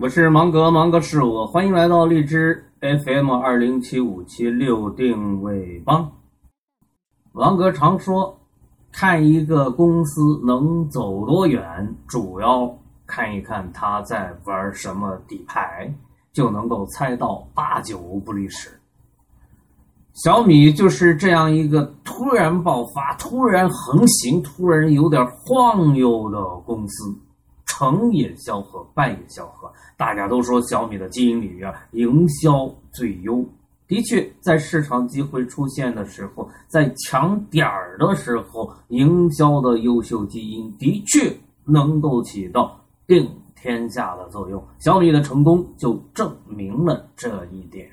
我是芒格，芒格是我，欢迎来到荔枝 FM 二零七五七六定位帮。王格常说，看一个公司能走多远，主要看一看他在玩什么底牌，就能够猜到八九不离十。小米就是这样一个突然爆发、突然横行、突然有点晃悠的公司。成也萧何，败也萧何。大家都说小米的基因里边营销最优，的确，在市场机会出现的时候，在抢点儿的时候，营销的优秀基因的确能够起到定天下的作用。小米的成功就证明了这一点。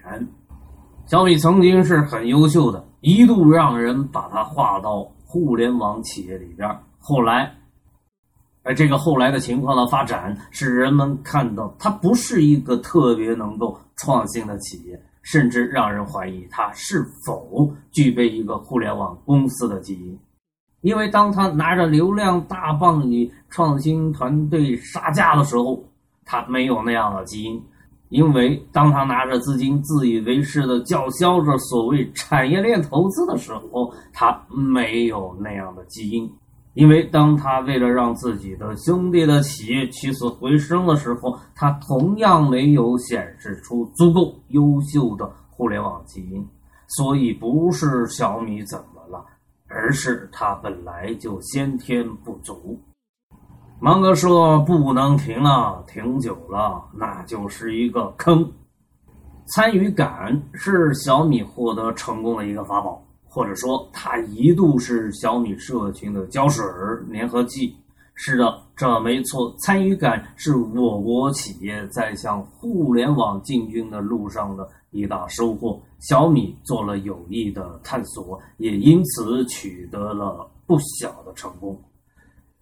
小米曾经是很优秀的，一度让人把它划到互联网企业里边，后来。而这个后来的情况的发展，使人们看到它不是一个特别能够创新的企业，甚至让人怀疑它是否具备一个互联网公司的基因。因为当他拿着流量大棒与创新团队杀价的时候，他没有那样的基因；因为当他拿着资金自以为是的叫嚣着所谓产业链投资的时候，他没有那样的基因。因为当他为了让自己的兄弟的企业起死回生的时候，他同样没有显示出足够优秀的互联网基因，所以不是小米怎么了，而是他本来就先天不足。芒哥说不能停了，停久了那就是一个坑。参与感是小米获得成功的一个法宝。或者说，它一度是小米社群的胶水粘合剂。是的，这没错。参与感是我国企业在向互联网进军的路上的一大收获。小米做了有益的探索，也因此取得了不小的成功。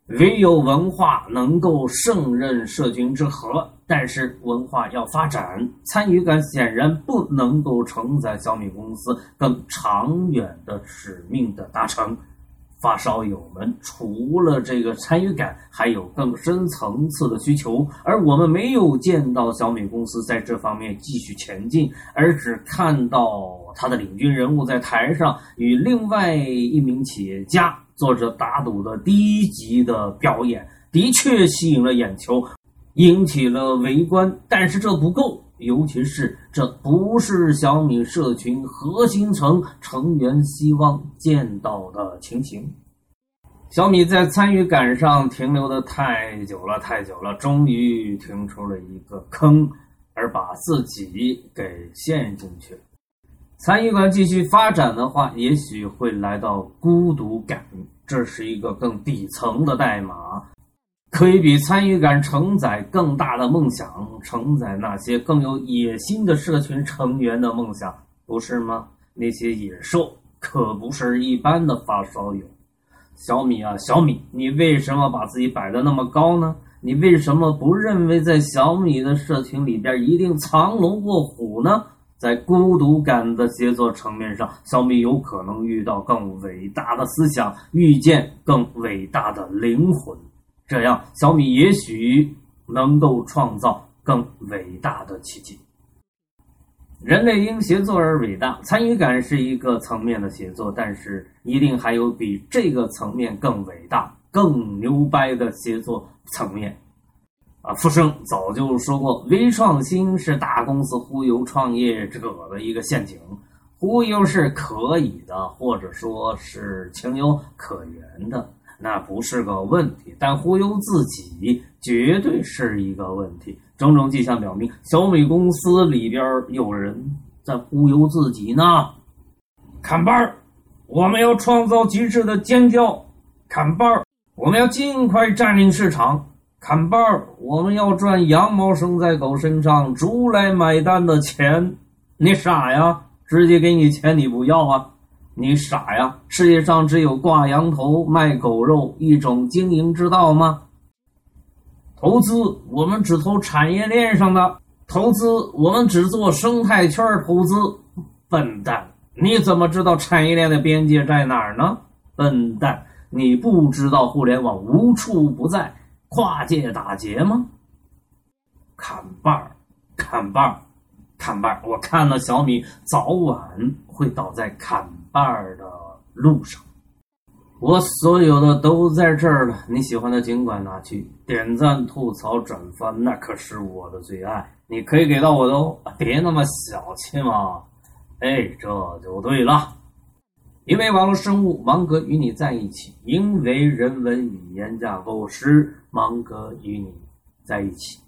唯有文化能够胜任社群之和，但是文化要发展，参与感显然不能够承载小米公司更长远的使命的达成。发烧友们除了这个参与感，还有更深层次的需求，而我们没有见到小米公司在这方面继续前进，而只看到他的领军人物在台上与另外一名企业家。做着打赌的低级的表演，的确吸引了眼球，引起了围观。但是这不够，尤其是这不是小米社群核心层成员希望见到的情形。小米在参与感上停留的太久了，太久了，终于停出了一个坑，而把自己给陷进去了。参与感继续发展的话，也许会来到孤独感，这是一个更底层的代码，可以比参与感承载更大的梦想，承载那些更有野心的社群成员的梦想，不是吗？那些野兽可不是一般的发烧友。小米啊，小米，你为什么把自己摆的那么高呢？你为什么不认为在小米的社群里边一定藏龙卧虎呢？在孤独感的协作层面上，小米有可能遇到更伟大的思想，遇见更伟大的灵魂，这样小米也许能够创造更伟大的奇迹。人类因协作而伟大，参与感是一个层面的协作，但是一定还有比这个层面更伟大、更牛掰的协作层面。啊，富生早就说过，微创新是大公司忽悠创业者的一个陷阱。忽悠是可以的，或者说是情有可原的，那不是个问题。但忽悠自己绝对是一个问题。种种迹象表明，小米公司里边有人在忽悠自己呢。砍班儿，我们要创造极致的尖叫。砍班儿，我们要尽快占领市场。砍包儿，我们要赚羊毛生在狗身上、猪来买单的钱。你傻呀？直接给你钱你不要啊？你傻呀？世界上只有挂羊头卖狗肉一种经营之道吗？投资，我们只投产业链上的投资，我们只做生态圈投资。笨蛋，你怎么知道产业链的边界在哪儿呢？笨蛋，你不知道互联网无处不在。跨界打劫吗？砍半儿，砍半儿，砍半儿。我看了小米早晚会倒在砍二的路上。我所有的都在这儿了，你喜欢的尽管拿去点赞、吐槽、转发，那可是我的最爱。你可以给到我的哦，别那么小气嘛。哎，这就对了。因为网络生物，芒格与你在一起；因为人文语言架构师，芒格与你在一起。